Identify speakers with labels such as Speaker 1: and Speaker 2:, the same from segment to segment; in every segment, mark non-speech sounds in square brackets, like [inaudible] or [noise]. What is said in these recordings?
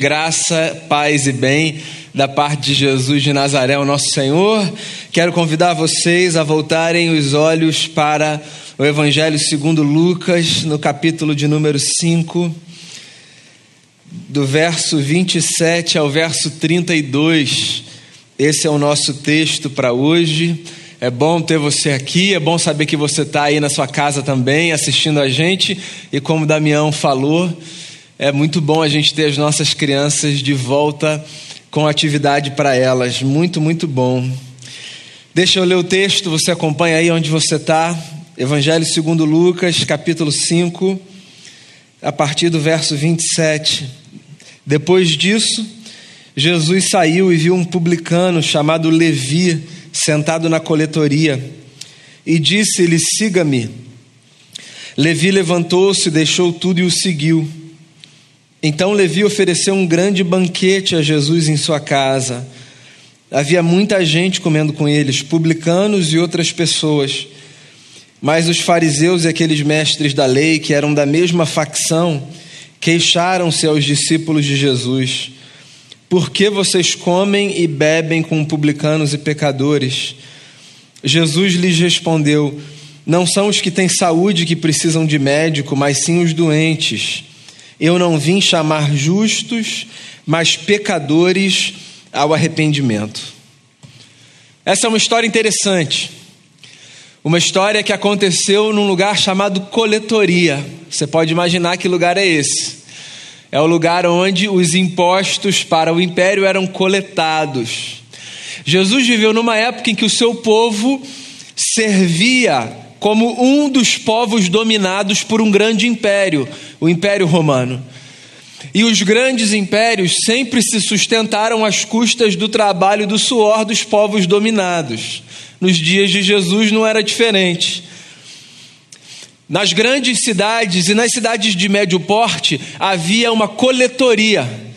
Speaker 1: Graça, paz e bem da parte de Jesus de Nazaré, o nosso Senhor. Quero convidar vocês a voltarem os olhos para o Evangelho segundo Lucas, no capítulo de número 5, do verso 27 ao verso 32. Esse é o nosso texto para hoje. É bom ter você aqui, é bom saber que você está aí na sua casa também, assistindo a gente. E como Damião falou, é muito bom a gente ter as nossas crianças de volta com atividade para elas. Muito, muito bom. Deixa eu ler o texto, você acompanha aí onde você está. Evangelho segundo Lucas, capítulo 5, a partir do verso 27. Depois disso, Jesus saiu e viu um publicano chamado Levi sentado na coletoria e disse-lhe: Siga-me. Levi levantou-se, deixou tudo e o seguiu. Então Levi ofereceu um grande banquete a Jesus em sua casa. Havia muita gente comendo com eles, publicanos e outras pessoas. Mas os fariseus e aqueles mestres da lei, que eram da mesma facção, queixaram-se aos discípulos de Jesus: Por que vocês comem e bebem com publicanos e pecadores? Jesus lhes respondeu: Não são os que têm saúde que precisam de médico, mas sim os doentes. Eu não vim chamar justos, mas pecadores ao arrependimento. Essa é uma história interessante. Uma história que aconteceu num lugar chamado coletoria. Você pode imaginar que lugar é esse? É o lugar onde os impostos para o império eram coletados. Jesus viveu numa época em que o seu povo servia como um dos povos dominados por um grande império, o Império Romano. E os grandes impérios sempre se sustentaram às custas do trabalho e do suor dos povos dominados. Nos dias de Jesus não era diferente. Nas grandes cidades e nas cidades de médio porte havia uma coletoria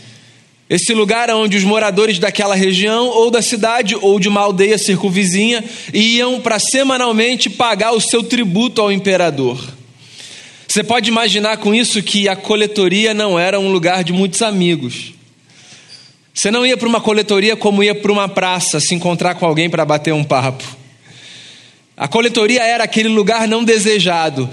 Speaker 1: esse lugar onde os moradores daquela região, ou da cidade, ou de uma aldeia circunvizinha, iam para semanalmente pagar o seu tributo ao imperador. Você pode imaginar com isso que a coletoria não era um lugar de muitos amigos. Você não ia para uma coletoria como ia para uma praça se encontrar com alguém para bater um papo. A coletoria era aquele lugar não desejado,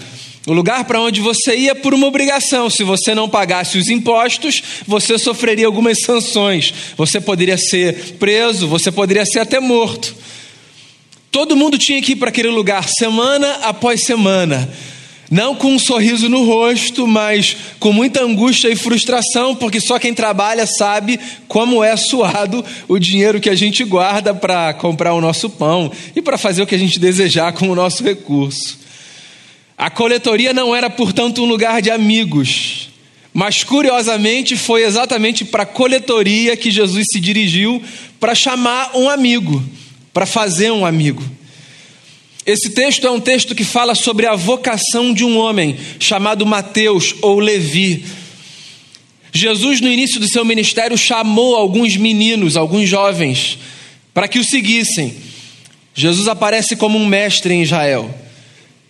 Speaker 1: o lugar para onde você ia por uma obrigação. Se você não pagasse os impostos, você sofreria algumas sanções. Você poderia ser preso, você poderia ser até morto. Todo mundo tinha que ir para aquele lugar semana após semana. Não com um sorriso no rosto, mas com muita angústia e frustração, porque só quem trabalha sabe como é suado o dinheiro que a gente guarda para comprar o nosso pão e para fazer o que a gente desejar com o nosso recurso. A coletoria não era, portanto, um lugar de amigos, mas curiosamente foi exatamente para a coletoria que Jesus se dirigiu para chamar um amigo, para fazer um amigo. Esse texto é um texto que fala sobre a vocação de um homem chamado Mateus ou Levi. Jesus, no início do seu ministério, chamou alguns meninos, alguns jovens, para que o seguissem. Jesus aparece como um mestre em Israel.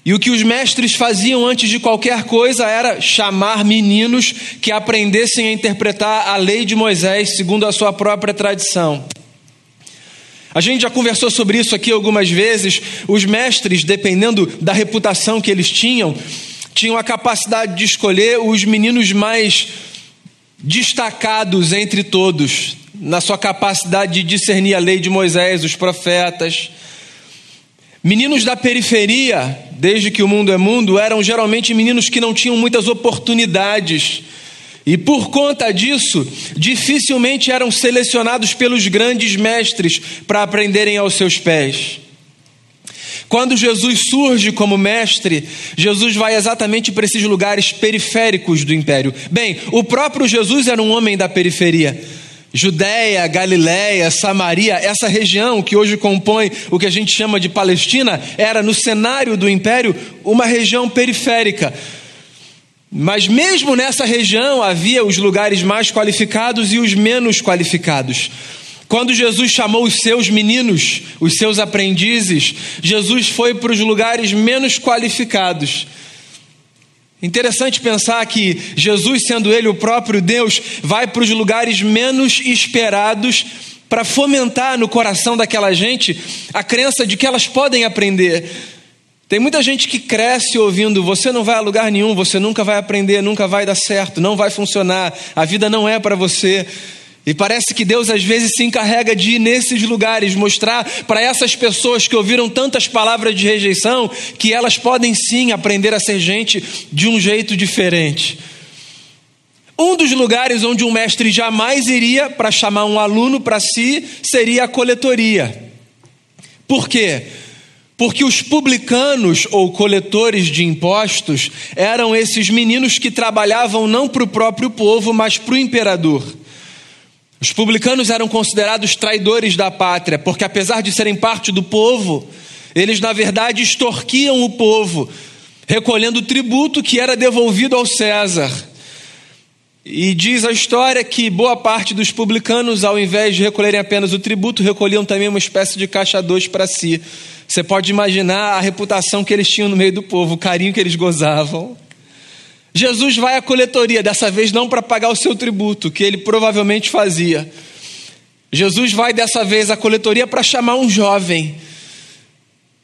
Speaker 1: E o que os mestres faziam antes de qualquer coisa era chamar meninos que aprendessem a interpretar a lei de Moisés segundo a sua própria tradição. A gente já conversou sobre isso aqui algumas vezes. Os mestres, dependendo da reputação que eles tinham, tinham a capacidade de escolher os meninos mais destacados entre todos, na sua capacidade de discernir a lei de Moisés, os profetas. Meninos da periferia, desde que o mundo é mundo, eram geralmente meninos que não tinham muitas oportunidades. E por conta disso, dificilmente eram selecionados pelos grandes mestres para aprenderem aos seus pés. Quando Jesus surge como mestre, Jesus vai exatamente para esses lugares periféricos do império. Bem, o próprio Jesus era um homem da periferia. Judéia, Galiléia, Samaria, essa região que hoje compõe o que a gente chama de Palestina, era no cenário do império uma região periférica. Mas mesmo nessa região havia os lugares mais qualificados e os menos qualificados. Quando Jesus chamou os seus meninos, os seus aprendizes, Jesus foi para os lugares menos qualificados. Interessante pensar que Jesus, sendo Ele o próprio Deus, vai para os lugares menos esperados para fomentar no coração daquela gente a crença de que elas podem aprender. Tem muita gente que cresce ouvindo: você não vai a lugar nenhum, você nunca vai aprender, nunca vai dar certo, não vai funcionar, a vida não é para você. E parece que Deus às vezes se encarrega de ir nesses lugares, mostrar para essas pessoas que ouviram tantas palavras de rejeição que elas podem sim aprender a ser gente de um jeito diferente. Um dos lugares onde um mestre jamais iria para chamar um aluno para si seria a coletoria. Por quê? Porque os publicanos ou coletores de impostos eram esses meninos que trabalhavam não para o próprio povo, mas para o imperador. Os publicanos eram considerados traidores da pátria, porque apesar de serem parte do povo, eles na verdade extorquiam o povo, recolhendo o tributo que era devolvido ao César. E diz a história que boa parte dos publicanos, ao invés de recolherem apenas o tributo, recolhiam também uma espécie de caixa dois para si. Você pode imaginar a reputação que eles tinham no meio do povo, o carinho que eles gozavam. Jesus vai à coletoria, dessa vez não para pagar o seu tributo, que ele provavelmente fazia. Jesus vai dessa vez à coletoria para chamar um jovem.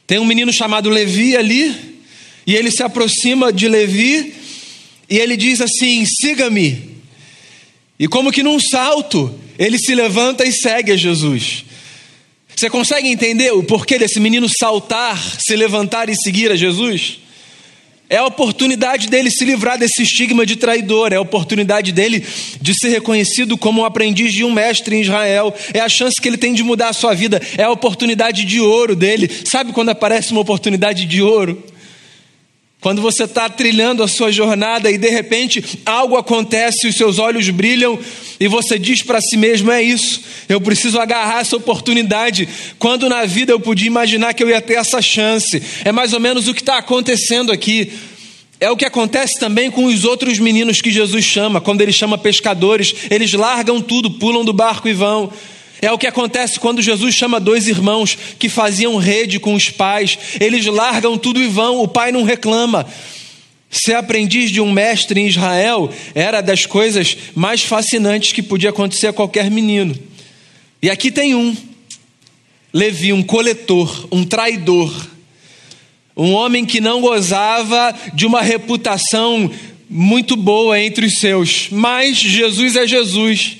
Speaker 1: Tem um menino chamado Levi ali, e ele se aproxima de Levi e ele diz assim: siga-me. E como que num salto, ele se levanta e segue a Jesus. Você consegue entender o porquê desse menino saltar, se levantar e seguir a Jesus? É a oportunidade dele se livrar desse estigma de traidor, é a oportunidade dele de ser reconhecido como um aprendiz de um mestre em Israel, é a chance que ele tem de mudar a sua vida, é a oportunidade de ouro dele. Sabe quando aparece uma oportunidade de ouro? Quando você está trilhando a sua jornada e de repente algo acontece, os seus olhos brilham e você diz para si mesmo: é isso, eu preciso agarrar essa oportunidade. Quando na vida eu podia imaginar que eu ia ter essa chance. É mais ou menos o que está acontecendo aqui. É o que acontece também com os outros meninos que Jesus chama, quando ele chama pescadores, eles largam tudo, pulam do barco e vão. É o que acontece quando Jesus chama dois irmãos que faziam rede com os pais. Eles largam tudo e vão, o pai não reclama. Ser aprendiz de um mestre em Israel era das coisas mais fascinantes que podia acontecer a qualquer menino. E aqui tem um, Levi, um coletor, um traidor, um homem que não gozava de uma reputação muito boa entre os seus, mas Jesus é Jesus.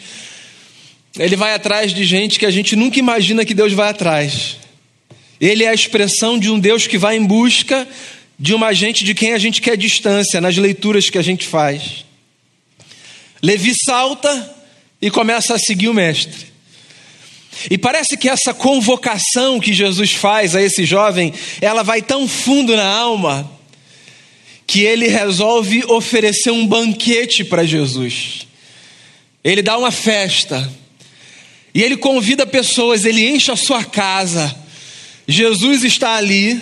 Speaker 1: Ele vai atrás de gente que a gente nunca imagina que Deus vai atrás. Ele é a expressão de um Deus que vai em busca de uma gente de quem a gente quer distância nas leituras que a gente faz. Levi salta e começa a seguir o mestre. E parece que essa convocação que Jesus faz a esse jovem, ela vai tão fundo na alma que ele resolve oferecer um banquete para Jesus. Ele dá uma festa e ele convida pessoas, ele enche a sua casa. Jesus está ali.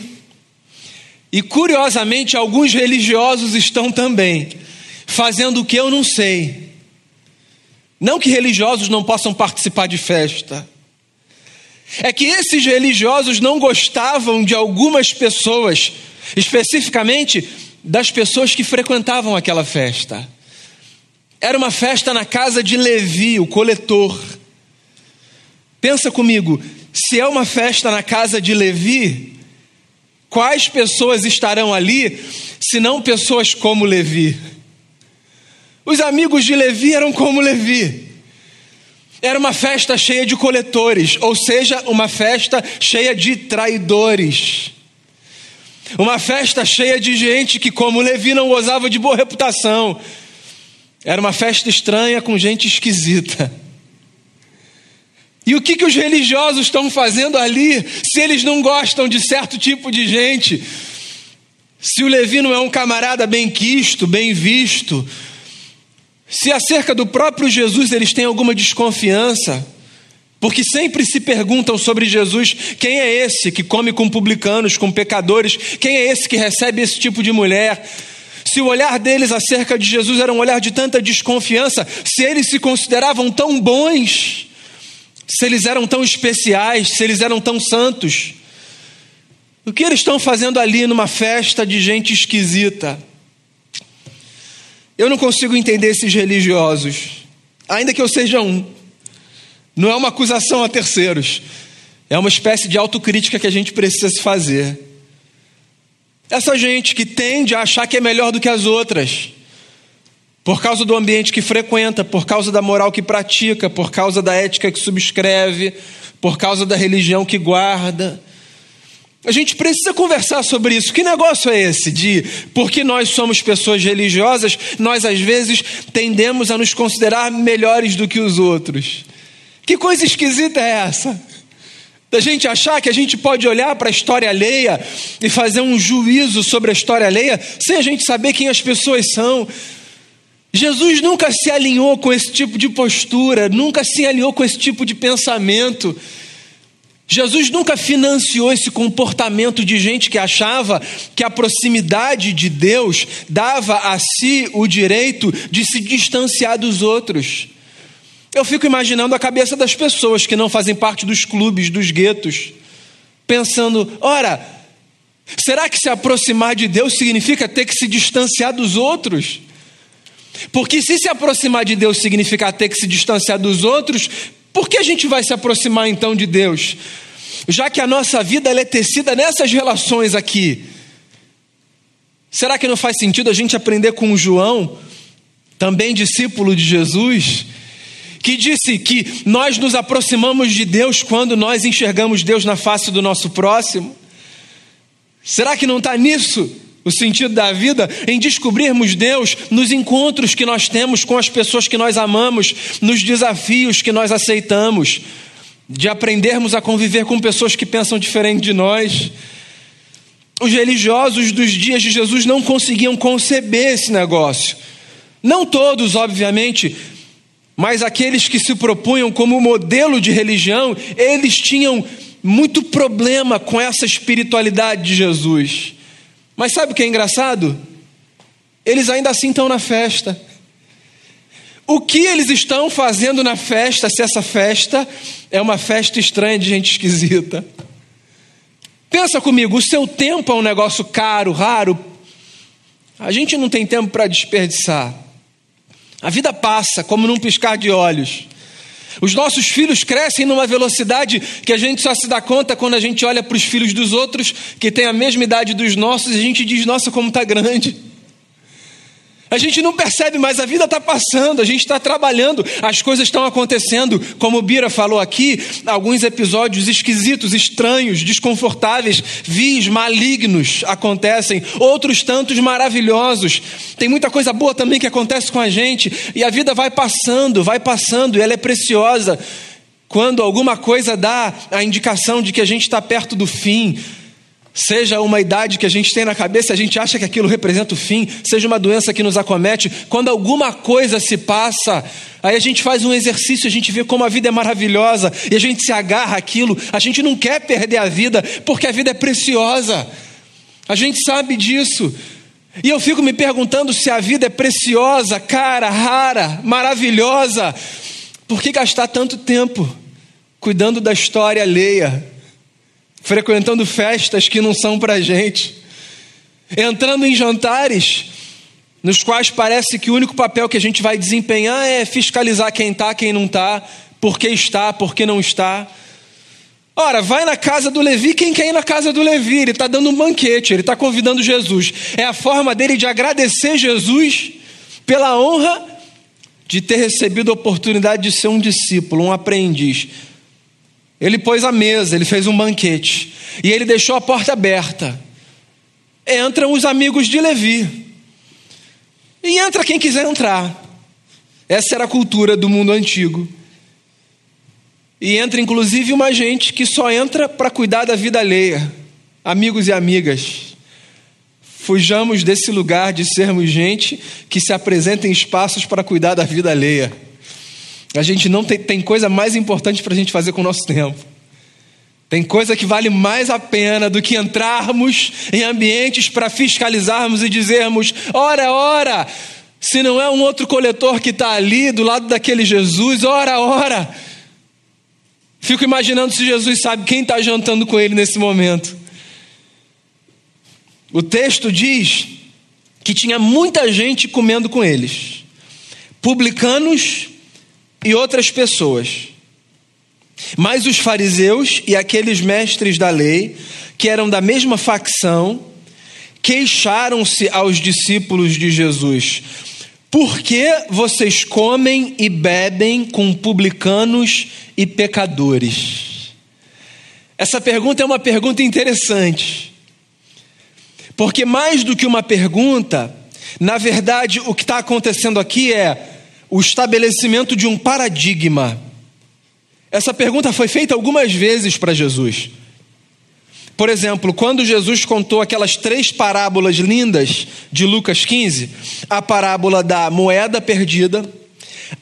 Speaker 1: E curiosamente, alguns religiosos estão também, fazendo o que eu não sei. Não que religiosos não possam participar de festa. É que esses religiosos não gostavam de algumas pessoas, especificamente das pessoas que frequentavam aquela festa. Era uma festa na casa de Levi, o coletor. Pensa comigo, se é uma festa na casa de Levi, quais pessoas estarão ali, se não pessoas como Levi? Os amigos de Levi eram como Levi. Era uma festa cheia de coletores, ou seja, uma festa cheia de traidores. Uma festa cheia de gente que, como Levi, não gozava de boa reputação. Era uma festa estranha com gente esquisita. E o que, que os religiosos estão fazendo ali, se eles não gostam de certo tipo de gente? Se o Levi não é um camarada bem quisto, bem visto, se acerca do próprio Jesus eles têm alguma desconfiança, porque sempre se perguntam sobre Jesus: quem é esse que come com publicanos, com pecadores? Quem é esse que recebe esse tipo de mulher? Se o olhar deles acerca de Jesus era um olhar de tanta desconfiança, se eles se consideravam tão bons, se eles eram tão especiais, se eles eram tão santos. O que eles estão fazendo ali numa festa de gente esquisita? Eu não consigo entender esses religiosos, ainda que eu seja um. Não é uma acusação a terceiros, é uma espécie de autocrítica que a gente precisa se fazer. Essa gente que tende a achar que é melhor do que as outras, por causa do ambiente que frequenta, por causa da moral que pratica, por causa da ética que subscreve, por causa da religião que guarda. A gente precisa conversar sobre isso. Que negócio é esse de porque nós somos pessoas religiosas, nós às vezes tendemos a nos considerar melhores do que os outros? Que coisa esquisita é essa? Da gente achar que a gente pode olhar para a história alheia e fazer um juízo sobre a história alheia sem a gente saber quem as pessoas são. Jesus nunca se alinhou com esse tipo de postura, nunca se alinhou com esse tipo de pensamento. Jesus nunca financiou esse comportamento de gente que achava que a proximidade de Deus dava a si o direito de se distanciar dos outros. Eu fico imaginando a cabeça das pessoas que não fazem parte dos clubes, dos guetos, pensando: ora, será que se aproximar de Deus significa ter que se distanciar dos outros? Porque se se aproximar de Deus significa ter que se distanciar dos outros, por que a gente vai se aproximar então de Deus? Já que a nossa vida é tecida nessas relações aqui. Será que não faz sentido a gente aprender com João, também discípulo de Jesus, que disse que nós nos aproximamos de Deus quando nós enxergamos Deus na face do nosso próximo? Será que não está nisso o sentido da vida em descobrirmos Deus nos encontros que nós temos com as pessoas que nós amamos, nos desafios que nós aceitamos, de aprendermos a conviver com pessoas que pensam diferente de nós. Os religiosos dos dias de Jesus não conseguiam conceber esse negócio. Não todos, obviamente, mas aqueles que se propunham como modelo de religião, eles tinham muito problema com essa espiritualidade de Jesus. Mas sabe o que é engraçado? Eles ainda assim estão na festa. O que eles estão fazendo na festa, se essa festa é uma festa estranha de gente esquisita? Pensa comigo, o seu tempo é um negócio caro, raro. A gente não tem tempo para desperdiçar. A vida passa como num piscar de olhos. Os nossos filhos crescem numa velocidade que a gente só se dá conta quando a gente olha para os filhos dos outros que têm a mesma idade dos nossos e a gente diz: Nossa, como está grande. A gente não percebe, mas a vida está passando, a gente está trabalhando, as coisas estão acontecendo. Como o Bira falou aqui, alguns episódios esquisitos, estranhos, desconfortáveis, vis, malignos acontecem, outros tantos maravilhosos. Tem muita coisa boa também que acontece com a gente, e a vida vai passando, vai passando, e ela é preciosa. Quando alguma coisa dá a indicação de que a gente está perto do fim, Seja uma idade que a gente tem na cabeça, a gente acha que aquilo representa o fim, seja uma doença que nos acomete, quando alguma coisa se passa, aí a gente faz um exercício, a gente vê como a vida é maravilhosa e a gente se agarra àquilo, a gente não quer perder a vida, porque a vida é preciosa, a gente sabe disso. E eu fico me perguntando se a vida é preciosa, cara, rara, maravilhosa, por que gastar tanto tempo cuidando da história alheia? Frequentando festas que não são para gente, entrando em jantares nos quais parece que o único papel que a gente vai desempenhar é fiscalizar quem está, quem não está, por que está, por que não está. Ora, vai na casa do Levi, quem quer ir na casa do Levi? Ele está dando um banquete, ele está convidando Jesus. É a forma dele de agradecer Jesus pela honra de ter recebido a oportunidade de ser um discípulo, um aprendiz. Ele pôs a mesa, ele fez um banquete. E ele deixou a porta aberta. Entram os amigos de Levi. E entra quem quiser entrar. Essa era a cultura do mundo antigo. E entra inclusive uma gente que só entra para cuidar da vida alheia. Amigos e amigas. Fujamos desse lugar de sermos gente que se apresenta em espaços para cuidar da vida alheia. A gente não tem, tem coisa mais importante para a gente fazer com o nosso tempo. Tem coisa que vale mais a pena do que entrarmos em ambientes para fiscalizarmos e dizermos: ora, ora, se não é um outro coletor que está ali do lado daquele Jesus, ora, ora. Fico imaginando se Jesus sabe quem está jantando com ele nesse momento. O texto diz que tinha muita gente comendo com eles, publicanos e outras pessoas. Mas os fariseus e aqueles mestres da lei, que eram da mesma facção, queixaram-se aos discípulos de Jesus: Por que vocês comem e bebem com publicanos e pecadores? Essa pergunta é uma pergunta interessante, porque mais do que uma pergunta, na verdade, o que está acontecendo aqui é o estabelecimento de um paradigma. Essa pergunta foi feita algumas vezes para Jesus. Por exemplo, quando Jesus contou aquelas três parábolas lindas de Lucas 15, a parábola da moeda perdida,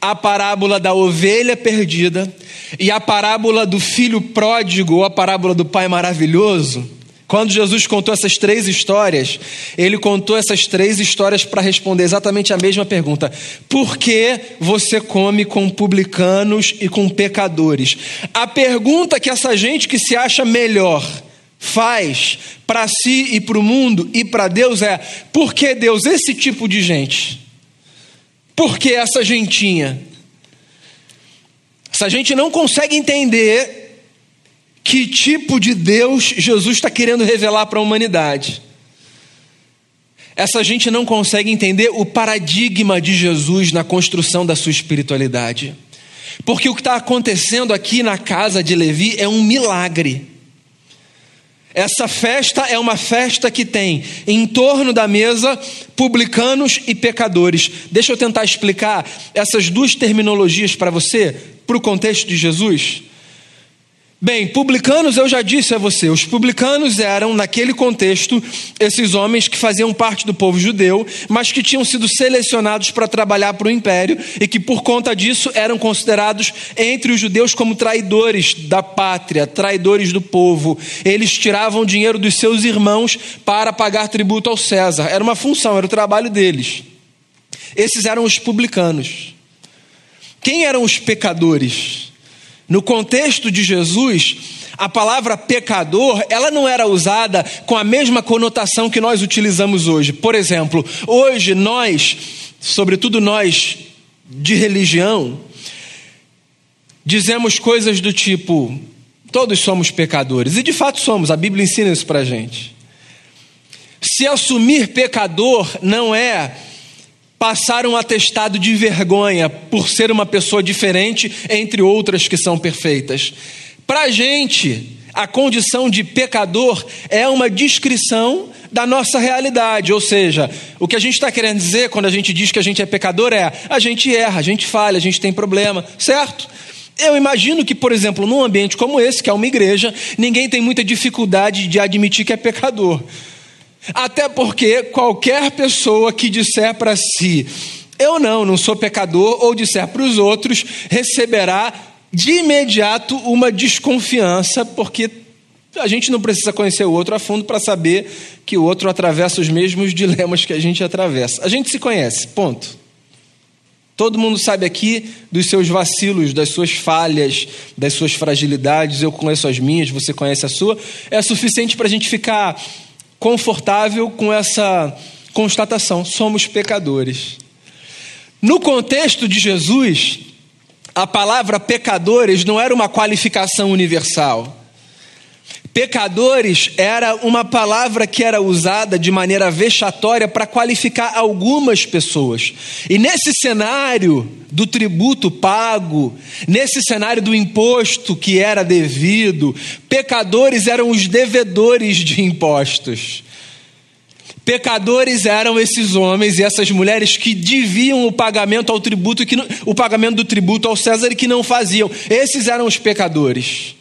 Speaker 1: a parábola da ovelha perdida e a parábola do filho pródigo, ou a parábola do pai maravilhoso, quando Jesus contou essas três histórias, ele contou essas três histórias para responder exatamente a mesma pergunta: por que você come com publicanos e com pecadores? A pergunta que essa gente que se acha melhor faz para si e para o mundo e para Deus é: por que Deus, esse tipo de gente? Por que essa gentinha? Essa gente não consegue entender que tipo de Deus Jesus está querendo revelar para a humanidade. Essa gente não consegue entender o paradigma de Jesus na construção da sua espiritualidade. Porque o que está acontecendo aqui na casa de Levi é um milagre. Essa festa é uma festa que tem em torno da mesa publicanos e pecadores. Deixa eu tentar explicar essas duas terminologias para você, para o contexto de Jesus. Bem, publicanos, eu já disse a você, os publicanos eram, naquele contexto, esses homens que faziam parte do povo judeu, mas que tinham sido selecionados para trabalhar para o império e que, por conta disso, eram considerados entre os judeus como traidores da pátria, traidores do povo. Eles tiravam dinheiro dos seus irmãos para pagar tributo ao César. Era uma função, era o trabalho deles. Esses eram os publicanos. Quem eram os pecadores? No contexto de Jesus, a palavra pecador, ela não era usada com a mesma conotação que nós utilizamos hoje. Por exemplo, hoje nós, sobretudo nós de religião, dizemos coisas do tipo: todos somos pecadores. E de fato somos, a Bíblia ensina isso para gente. Se assumir pecador não é passar um atestado de vergonha por ser uma pessoa diferente entre outras que são perfeitas. Para a gente, a condição de pecador é uma descrição da nossa realidade, ou seja, o que a gente está querendo dizer quando a gente diz que a gente é pecador é a gente erra, a gente falha, a gente tem problema, certo? Eu imagino que, por exemplo, num ambiente como esse, que é uma igreja, ninguém tem muita dificuldade de admitir que é pecador. Até porque qualquer pessoa que disser para si, eu não, não sou pecador, ou disser para os outros, receberá de imediato uma desconfiança, porque a gente não precisa conhecer o outro a fundo para saber que o outro atravessa os mesmos dilemas que a gente atravessa. A gente se conhece, ponto. Todo mundo sabe aqui dos seus vacilos, das suas falhas, das suas fragilidades. Eu conheço as minhas, você conhece a sua. É suficiente para a gente ficar confortável com essa constatação: somos pecadores. No contexto de Jesus, a palavra pecadores não era uma qualificação universal. Pecadores era uma palavra que era usada de maneira vexatória para qualificar algumas pessoas. E nesse cenário do tributo pago, nesse cenário do imposto que era devido, pecadores eram os devedores de impostos. Pecadores eram esses homens e essas mulheres que deviam o pagamento ao tributo, que não, o pagamento do tributo ao César e que não faziam. Esses eram os pecadores.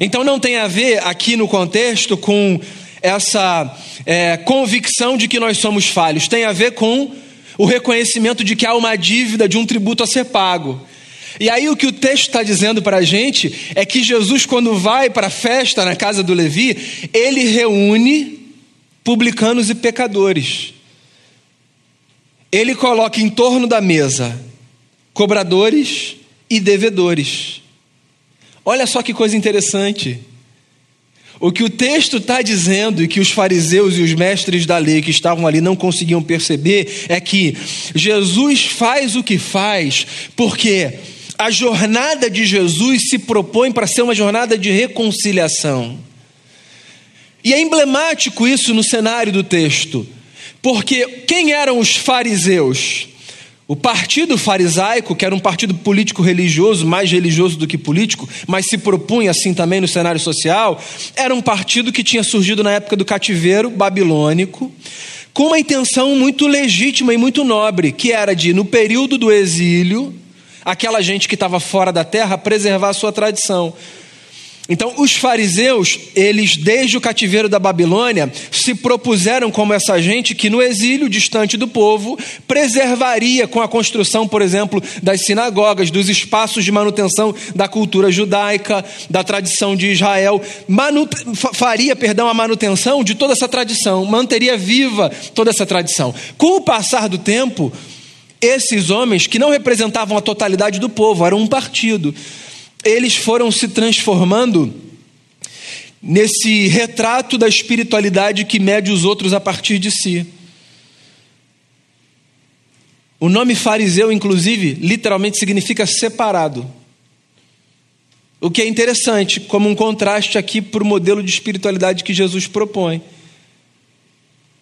Speaker 1: Então não tem a ver aqui no contexto com essa é, convicção de que nós somos falhos, tem a ver com o reconhecimento de que há uma dívida de um tributo a ser pago. E aí o que o texto está dizendo para a gente é que Jesus, quando vai para a festa na casa do Levi, ele reúne publicanos e pecadores. Ele coloca em torno da mesa cobradores e devedores. Olha só que coisa interessante. O que o texto está dizendo e que os fariseus e os mestres da lei que estavam ali não conseguiam perceber é que Jesus faz o que faz porque a jornada de Jesus se propõe para ser uma jornada de reconciliação. E é emblemático isso no cenário do texto, porque quem eram os fariseus? O partido farisaico, que era um partido político-religioso, mais religioso do que político, mas se propunha assim também no cenário social, era um partido que tinha surgido na época do cativeiro babilônico, com uma intenção muito legítima e muito nobre, que era de, no período do exílio, aquela gente que estava fora da terra, preservar a sua tradição. Então, os fariseus, eles desde o cativeiro da Babilônia, se propuseram como essa gente que no exílio distante do povo preservaria com a construção, por exemplo, das sinagogas, dos espaços de manutenção da cultura judaica, da tradição de Israel, faria, perdão, a manutenção de toda essa tradição, manteria viva toda essa tradição. Com o passar do tempo, esses homens que não representavam a totalidade do povo, eram um partido eles foram se transformando nesse retrato da espiritualidade que mede os outros a partir de si. O nome fariseu, inclusive, literalmente significa separado. O que é interessante, como um contraste aqui para o modelo de espiritualidade que Jesus propõe.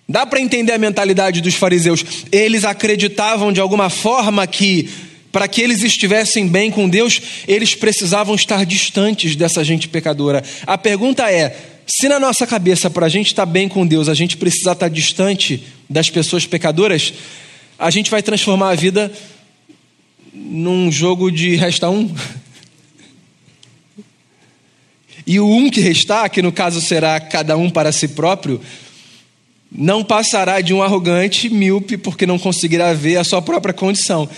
Speaker 1: Dá para entender a mentalidade dos fariseus. Eles acreditavam de alguma forma que para que eles estivessem bem com Deus, eles precisavam estar distantes dessa gente pecadora. A pergunta é: se na nossa cabeça, para a gente estar bem com Deus, a gente precisa estar distante das pessoas pecadoras, a gente vai transformar a vida num jogo de resta um? E o um que restar, que no caso será cada um para si próprio, não passará de um arrogante míope porque não conseguirá ver a sua própria condição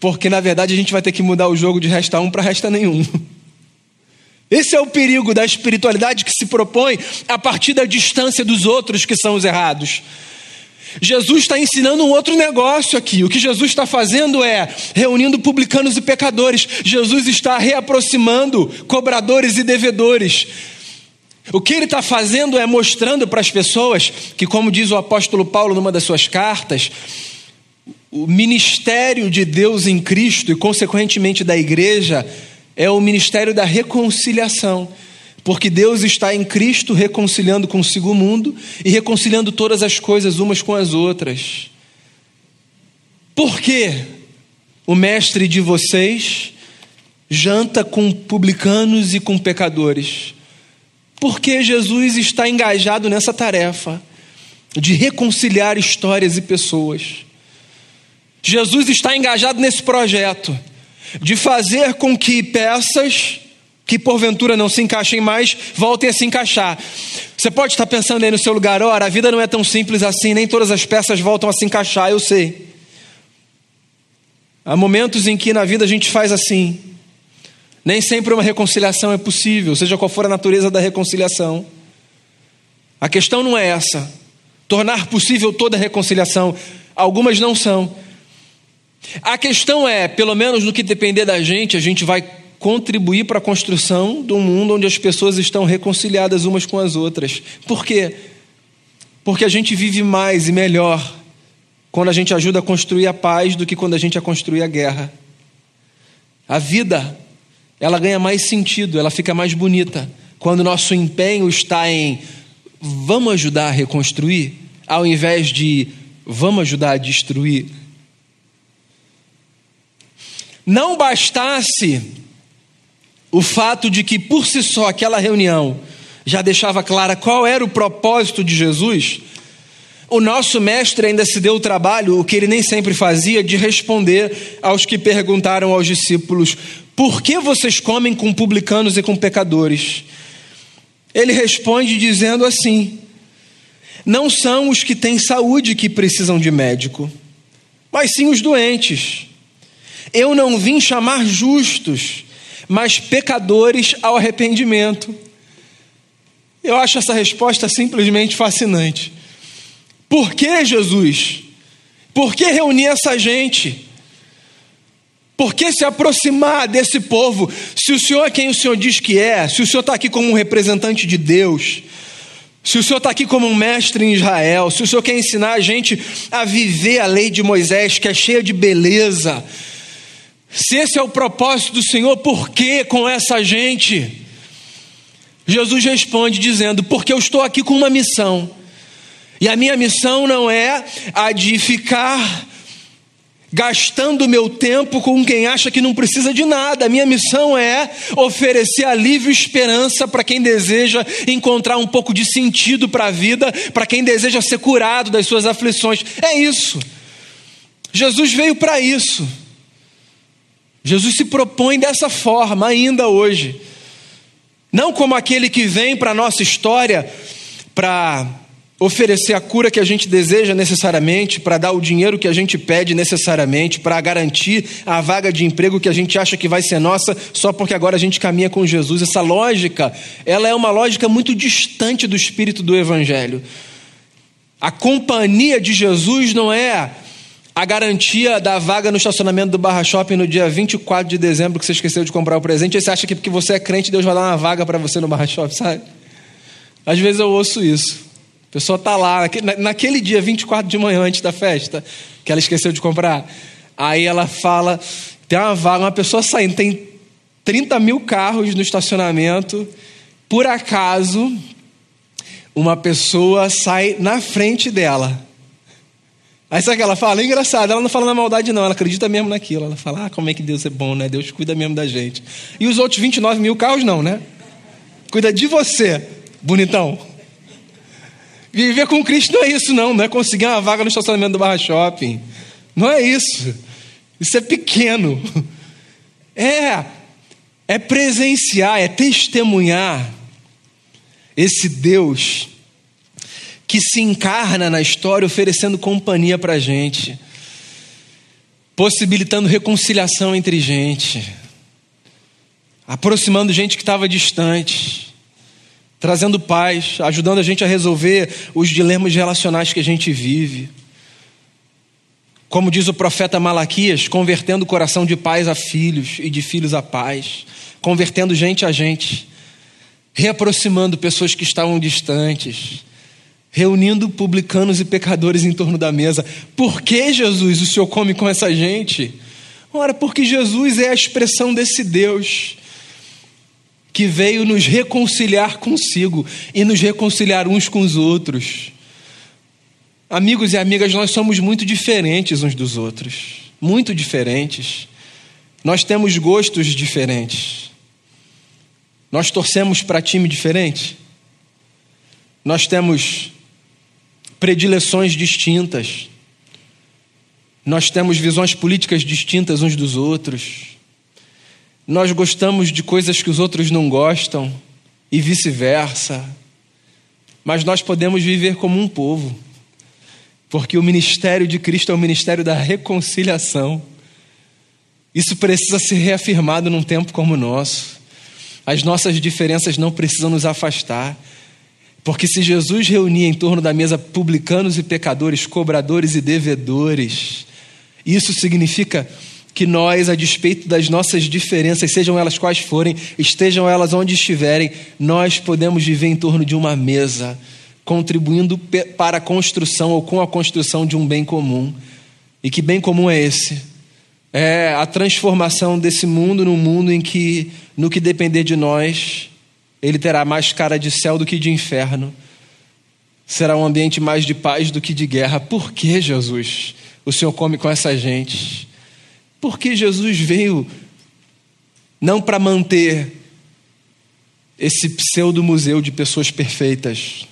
Speaker 1: porque na verdade a gente vai ter que mudar o jogo de resta um para resta nenhum. [laughs] Esse é o perigo da espiritualidade que se propõe a partir da distância dos outros que são os errados. Jesus está ensinando um outro negócio aqui. O que Jesus está fazendo é reunindo publicanos e pecadores. Jesus está reaproximando cobradores e devedores. O que ele está fazendo é mostrando para as pessoas que, como diz o apóstolo Paulo numa das suas cartas, o ministério de Deus em Cristo e, consequentemente, da igreja é o ministério da reconciliação. Porque Deus está em Cristo reconciliando consigo o mundo e reconciliando todas as coisas umas com as outras. Por que o mestre de vocês janta com publicanos e com pecadores? Porque Jesus está engajado nessa tarefa de reconciliar histórias e pessoas. Jesus está engajado nesse projeto de fazer com que peças que porventura não se encaixem mais voltem a se encaixar. Você pode estar pensando aí no seu lugar, ora, a vida não é tão simples assim, nem todas as peças voltam a se encaixar, eu sei. Há momentos em que na vida a gente faz assim. Nem sempre uma reconciliação é possível, seja qual for a natureza da reconciliação. A questão não é essa. Tornar possível toda reconciliação. Algumas não são. A questão é, pelo menos no que depender da gente, a gente vai contribuir para a construção de um mundo onde as pessoas estão reconciliadas umas com as outras. Por quê? Porque a gente vive mais e melhor quando a gente ajuda a construir a paz do que quando a gente a construir a guerra. A vida, ela ganha mais sentido, ela fica mais bonita quando nosso empenho está em vamos ajudar a reconstruir, ao invés de vamos ajudar a destruir. Não bastasse o fato de que por si só aquela reunião já deixava clara qual era o propósito de Jesus, o nosso mestre ainda se deu o trabalho, o que ele nem sempre fazia, de responder aos que perguntaram aos discípulos: por que vocês comem com publicanos e com pecadores? Ele responde dizendo assim: não são os que têm saúde que precisam de médico, mas sim os doentes. Eu não vim chamar justos, mas pecadores ao arrependimento. Eu acho essa resposta simplesmente fascinante. Por que Jesus? Por que reunir essa gente? Por que se aproximar desse povo? Se o Senhor é quem o Senhor diz que é, se o Senhor está aqui como um representante de Deus, se o Senhor está aqui como um mestre em Israel, se o Senhor quer ensinar a gente a viver a lei de Moisés, que é cheia de beleza, se esse é o propósito do Senhor, por que com essa gente? Jesus responde dizendo: Porque eu estou aqui com uma missão. E a minha missão não é a de ficar gastando meu tempo com quem acha que não precisa de nada. A minha missão é oferecer alívio e esperança para quem deseja encontrar um pouco de sentido para a vida, para quem deseja ser curado das suas aflições. É isso. Jesus veio para isso. Jesus se propõe dessa forma ainda hoje. Não como aquele que vem para a nossa história para oferecer a cura que a gente deseja necessariamente, para dar o dinheiro que a gente pede necessariamente, para garantir a vaga de emprego que a gente acha que vai ser nossa só porque agora a gente caminha com Jesus. Essa lógica, ela é uma lógica muito distante do espírito do evangelho. A companhia de Jesus não é a garantia da vaga no estacionamento do Barra Shopping no dia 24 de dezembro que você esqueceu de comprar o presente, e você acha que porque você é crente, Deus vai dar uma vaga para você no Barra Shopping, sabe? Às vezes eu ouço isso. A pessoa está lá, naquele dia, 24 de manhã, antes da festa, que ela esqueceu de comprar. Aí ela fala: tem uma vaga, uma pessoa saindo, tem 30 mil carros no estacionamento. Por acaso, uma pessoa sai na frente dela. Aí sabe o que ela fala? É engraçado, ela não fala na maldade, não, ela acredita mesmo naquilo. Ela fala: ah, como é que Deus é bom, né? Deus cuida mesmo da gente. E os outros 29 mil carros, não, né? Cuida de você, bonitão. Viver com Cristo não é isso, não. Não é conseguir uma vaga no estacionamento do Barra Shopping. Não é isso. Isso é pequeno. É, é presenciar, é testemunhar esse Deus que se encarna na história oferecendo companhia para gente, possibilitando reconciliação entre gente, aproximando gente que estava distante trazendo paz, ajudando a gente a resolver os dilemas relacionais que a gente vive. Como diz o profeta Malaquias, convertendo o coração de pais a filhos e de filhos a pais, convertendo gente a gente, reaproximando pessoas que estavam distantes, reunindo publicanos e pecadores em torno da mesa. Por que, Jesus, o Senhor come com essa gente? Ora, porque Jesus é a expressão desse Deus que veio nos reconciliar consigo e nos reconciliar uns com os outros. Amigos e amigas, nós somos muito diferentes uns dos outros, muito diferentes. Nós temos gostos diferentes. Nós torcemos para time diferente. Nós temos predileções distintas. Nós temos visões políticas distintas uns dos outros. Nós gostamos de coisas que os outros não gostam e vice-versa. Mas nós podemos viver como um povo, porque o ministério de Cristo é o ministério da reconciliação. Isso precisa ser reafirmado num tempo como o nosso. As nossas diferenças não precisam nos afastar. Porque se Jesus reunia em torno da mesa publicanos e pecadores, cobradores e devedores, isso significa que nós, a despeito das nossas diferenças, sejam elas quais forem, estejam elas onde estiverem, nós podemos viver em torno de uma mesa, contribuindo para a construção ou com a construção de um bem comum. E que bem comum é esse? É a transformação desse mundo num mundo em que, no que depender de nós, ele terá mais cara de céu do que de inferno. Será um ambiente mais de paz do que de guerra. Por que, Jesus? O Senhor come com essa gente? Porque Jesus veio não para manter esse pseudo-museu de pessoas perfeitas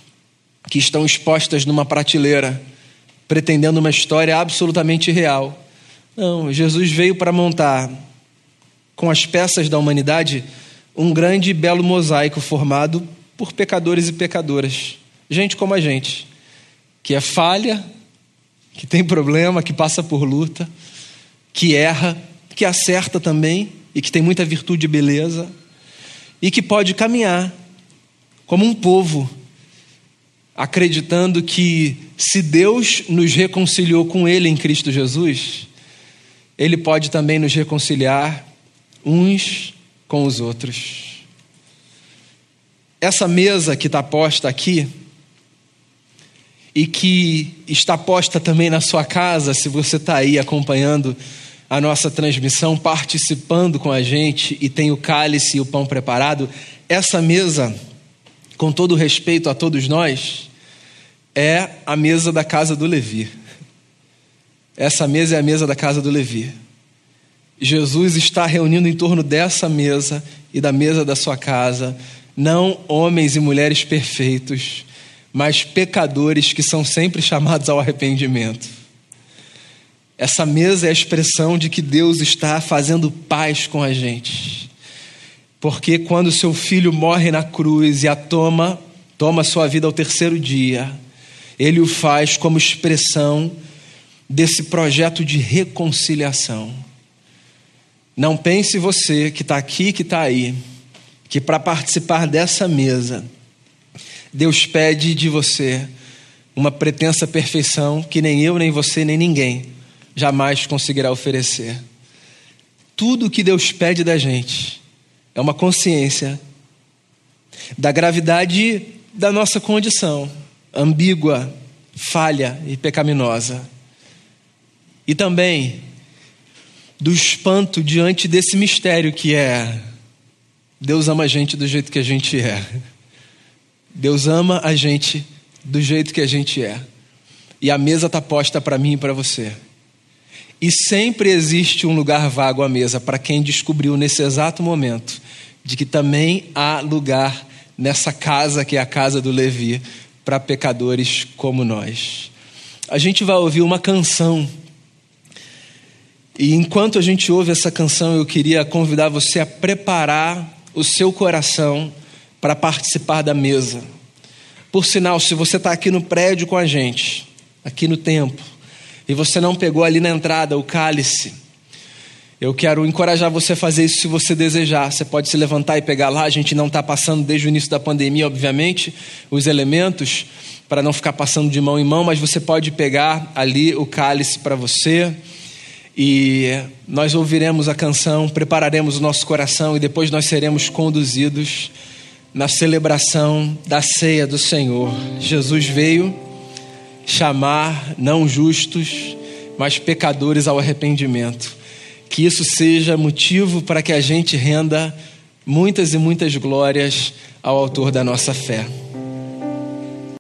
Speaker 1: que estão expostas numa prateleira, pretendendo uma história absolutamente real. Não, Jesus veio para montar com as peças da humanidade um grande e belo mosaico formado por pecadores e pecadoras, gente como a gente, que é falha, que tem problema, que passa por luta que erra, que acerta também e que tem muita virtude e beleza e que pode caminhar como um povo, acreditando que se Deus nos reconciliou com Ele em Cristo Jesus, Ele pode também nos reconciliar uns com os outros. Essa mesa que está posta aqui, e que está posta também na sua casa, se você está aí acompanhando a nossa transmissão, participando com a gente e tem o cálice e o pão preparado, essa mesa, com todo respeito a todos nós, é a mesa da casa do Levi. Essa mesa é a mesa da casa do Levi. Jesus está reunindo em torno dessa mesa e da mesa da sua casa, não homens e mulheres perfeitos, mas pecadores que são sempre chamados ao arrependimento. Essa mesa é a expressão de que Deus está fazendo paz com a gente. Porque quando seu filho morre na cruz e a toma, toma sua vida ao terceiro dia, ele o faz como expressão desse projeto de reconciliação. Não pense você que está aqui, que está aí, que para participar dessa mesa, Deus pede de você uma pretensa perfeição que nem eu, nem você, nem ninguém jamais conseguirá oferecer. Tudo que Deus pede da gente é uma consciência da gravidade da nossa condição ambígua, falha e pecaminosa. E também do espanto diante desse mistério que é Deus ama a gente do jeito que a gente é. Deus ama a gente do jeito que a gente é. E a mesa está posta para mim e para você. E sempre existe um lugar vago à mesa para quem descobriu nesse exato momento de que também há lugar nessa casa que é a casa do Levi para pecadores como nós. A gente vai ouvir uma canção. E enquanto a gente ouve essa canção, eu queria convidar você a preparar o seu coração para participar da mesa. Por sinal, se você está aqui no prédio com a gente, aqui no templo, e você não pegou ali na entrada o cálice, eu quero encorajar você a fazer isso se você desejar. Você pode se levantar e pegar lá. A gente não está passando desde o início da pandemia, obviamente, os elementos para não ficar passando de mão em mão, mas você pode pegar ali o cálice para você. E nós ouviremos a canção, prepararemos o nosso coração e depois nós seremos conduzidos na celebração da ceia do Senhor. Jesus veio chamar não justos, mas pecadores ao arrependimento. Que isso seja motivo para que a gente renda muitas e muitas glórias ao Autor da nossa fé.